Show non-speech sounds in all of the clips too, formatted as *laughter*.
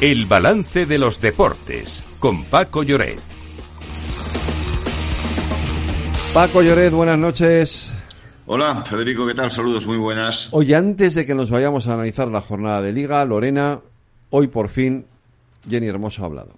El balance de los deportes con Paco Lloret. Paco Lloret, buenas noches. Hola, Federico, ¿qué tal? Saludos, muy buenas. Hoy, antes de que nos vayamos a analizar la jornada de Liga, Lorena, hoy por fin Jenny Hermoso ha hablado.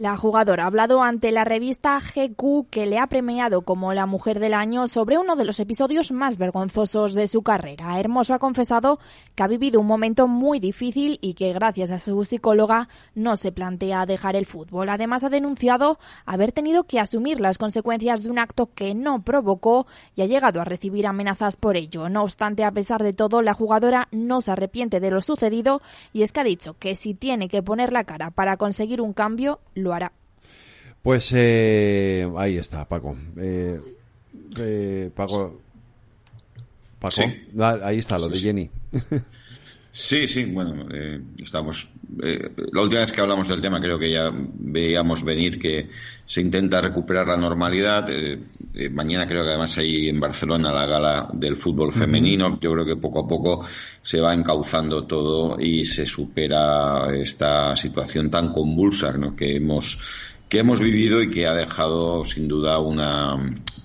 La jugadora ha hablado ante la revista GQ que le ha premiado como la mujer del año sobre uno de los episodios más vergonzosos de su carrera. Hermoso ha confesado que ha vivido un momento muy difícil y que gracias a su psicóloga no se plantea dejar el fútbol. Además ha denunciado haber tenido que asumir las consecuencias de un acto que no provocó y ha llegado a recibir amenazas por ello. No obstante, a pesar de todo, la jugadora no se arrepiente de lo sucedido y es que ha dicho que si tiene que poner la cara para conseguir un cambio, lo hará. Pues eh, ahí está, Paco. Eh, eh, Paco. Paco. ahí está, lo de Jenny. Sí, *laughs* sí, bueno, estamos. la última vez que hablamos del tema, creo que ya veíamos venir que se intenta recuperar la normalidad. mañana creo que además hay en Barcelona la gala del fútbol femenino. Yo creo que poco a poco se va encauzando todo y se supera esta situación tan convulsa ¿no? que hemos que hemos vivido y que ha dejado sin duda una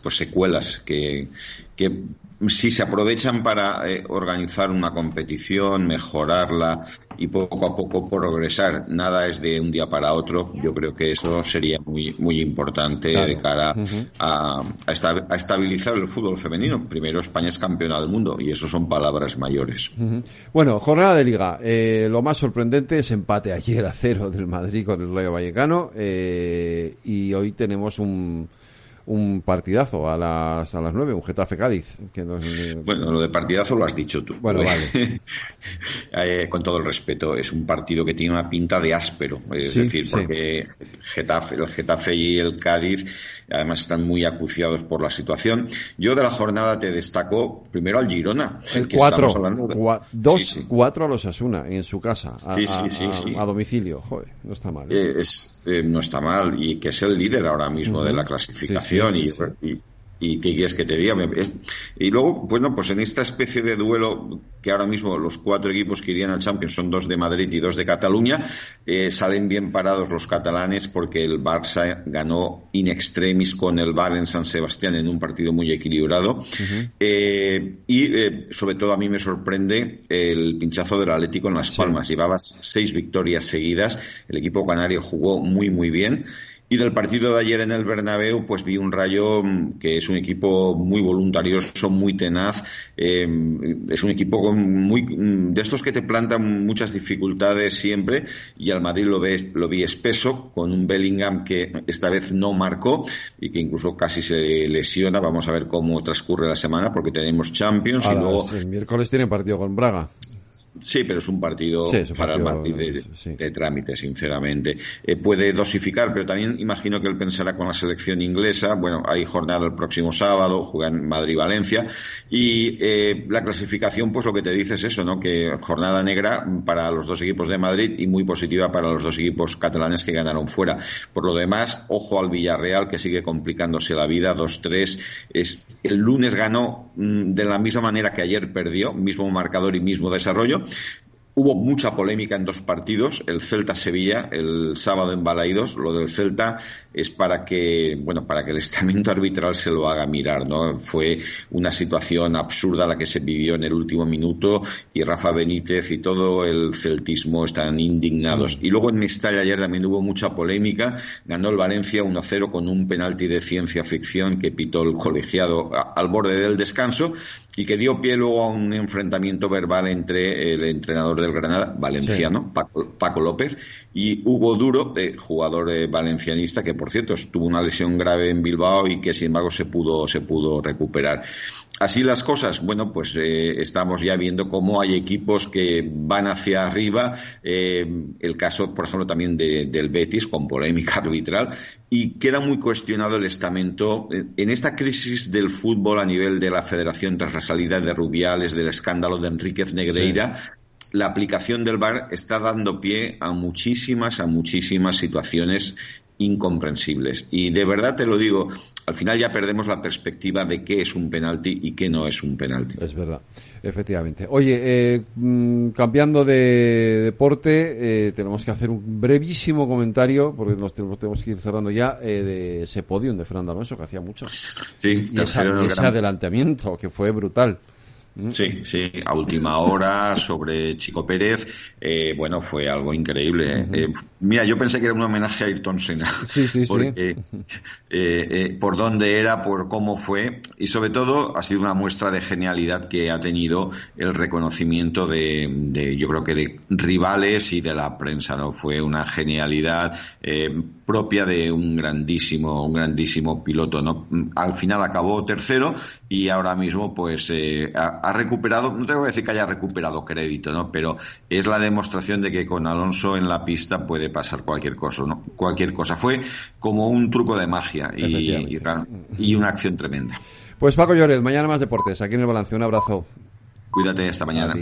pues secuelas que, que si se aprovechan para eh, organizar una competición, mejorarla y poco a poco progresar, nada es de un día para otro. Yo creo que eso sería muy muy importante de cara a, a, estabilizar el fútbol femenino. Primero, España es campeona del mundo y eso son palabras mayores. Bueno, jornada de liga. Eh, lo más sorprendente es empate ayer a cero del Madrid con el Rayo Vallecano eh, y hoy tenemos un un partidazo a las, a las 9, un Getafe Cádiz. Que Bueno, lo de partidazo lo has dicho tú. Bueno, vale. *laughs* Eh, con todo el respeto, es un partido que tiene una pinta de áspero. Es decir, porque Getafe, el Getafe y el Cádiz además están muy acuciados por la situación. Yo de la jornada te destaco primero al Girona. El 4, 2-4 a los Asuna en su casa, a, a, domicilio. Joder, no está mal. ¿eh? Eh, es, no está mal y que es el líder ahora mismo de la clasificación y, y qué quieres que te diga. Y luego, bueno, pues en esta especie de duelo que ahora mismo los cuatro equipos que irían al Champions son dos de Madrid y dos de Cataluña, eh, salen bien parados los catalanes porque el Barça ganó in extremis con el Bar en San Sebastián en un partido muy equilibrado. Eh, y eh, sobre todo a mí me sorprende el pinchazo del Atlético en Las Palmas. Llevaba seis victorias seguidas. El equipo canario jugó muy, muy bien. Y del partido de ayer en el Bernabéu, pues vi un Rayo mm, que es un equipo muy voluntarioso, muy tenaz, eh, es un equipo muy mm, de estos que te plantan muchas dificultades siempre. Y al Madrid lo, ves, lo vi espeso con un Bellingham que esta vez no marcó y que incluso casi se lesiona. Vamos a ver cómo transcurre la semana porque tenemos Champions y luego el miércoles tiene partido con Braga. Sí, pero es un partido, para el Madrid de, trámite, sinceramente. Eh, puede dosificar, pero también imagino que él pensará con la selección inglesa. Bueno, hay jornada el próximo sábado, juegan Madrid-Valencia. Y eh, la clasificación, pues lo que te dice es eso, ¿no? Que jornada negra para los dos equipos de Madrid y muy positiva para los dos equipos catalanes que ganaron fuera. Por lo demás, ojo al Villarreal, que sigue complicándose la vida, 2-3. El lunes ganó mm, de la misma manera que ayer perdió, mismo marcador y mismo desarrollo Hubo mucha polémica en dos partidos, el Celta-Sevilla, el sábado en Balaidos. Lo del Celta es para que, bueno, para que el estamento *laughs* arbitral se lo haga mirar, ¿no? Fue una situación absurda la que se vivió en el último minuto y Rafa Benítez y todo el celtismo están indignados. Y luego en Mestalla ayer también hubo mucha polémica. Ganó el Valencia 1-0 con un penalti de ciencia ficción que pitó el colegiado al borde del descanso y que dio pie luego a un enfrentamiento verbal entre el entrenador del Granada, valenciano, Paco, López, y Hugo Duro, jugador eh, valencianista, que por cierto tuvo una lesión grave en Bilbao y que sin embargo se pudo, se pudo recuperar. Así las cosas, bueno, pues eh, estamos ya viendo cómo hay equipos que van hacia arriba. Eh, el caso, por ejemplo, también del Betis, con polémica *laughs* arbitral, y queda muy cuestionado el estamento. En esta crisis del fútbol a nivel de la federación tras la salida de Rubiales, del escándalo de Enríquez Negreira, la aplicación del VAR está dando pie a muchísimas, a muchísimas situaciones incomprensibles. Y de verdad te lo digo, al final ya perdemos la perspectiva de qué es un penalti y qué no es un penalti. Es verdad, efectivamente. Oye, eh, mm, cambiando de deporte, eh, tenemos que hacer un brevísimo comentario, porque nos tenemos, que ir cerrando ya, eh, de ese podium de Fernando Alonso, que hacía mucho. Sí, y, ese adelantamiento, que fue brutal. Mm. Sí, sí, a última hora sobre Chico Pérez, eh, bueno, fue algo increíble. Eh, mira, yo pensé que era un homenaje a Ayrton Senna. *laughs* Sí, sí, porque, eh, por dónde era, por cómo fue, y sobre todo ha sido una muestra de genialidad que ha tenido el reconocimiento de, yo creo que de rivales y de la prensa, ¿no? Fue una genialidad propia de un grandísimo, un grandísimo piloto, ¿no? Al final acabó tercero y ahora mismo, pues, ha recuperado, no tengo que decir que haya recuperado crédito, ¿no? Pero es la demostración de que con Alonso en la pista puede pasar cualquier cosa, ¿no? Cualquier cosa. Fue como un truco de magia y, y, una acción tremenda. Pues Paco Lloret, mañana más deportes, aquí en el balance. Un abrazo. Cuídate, esta mañana.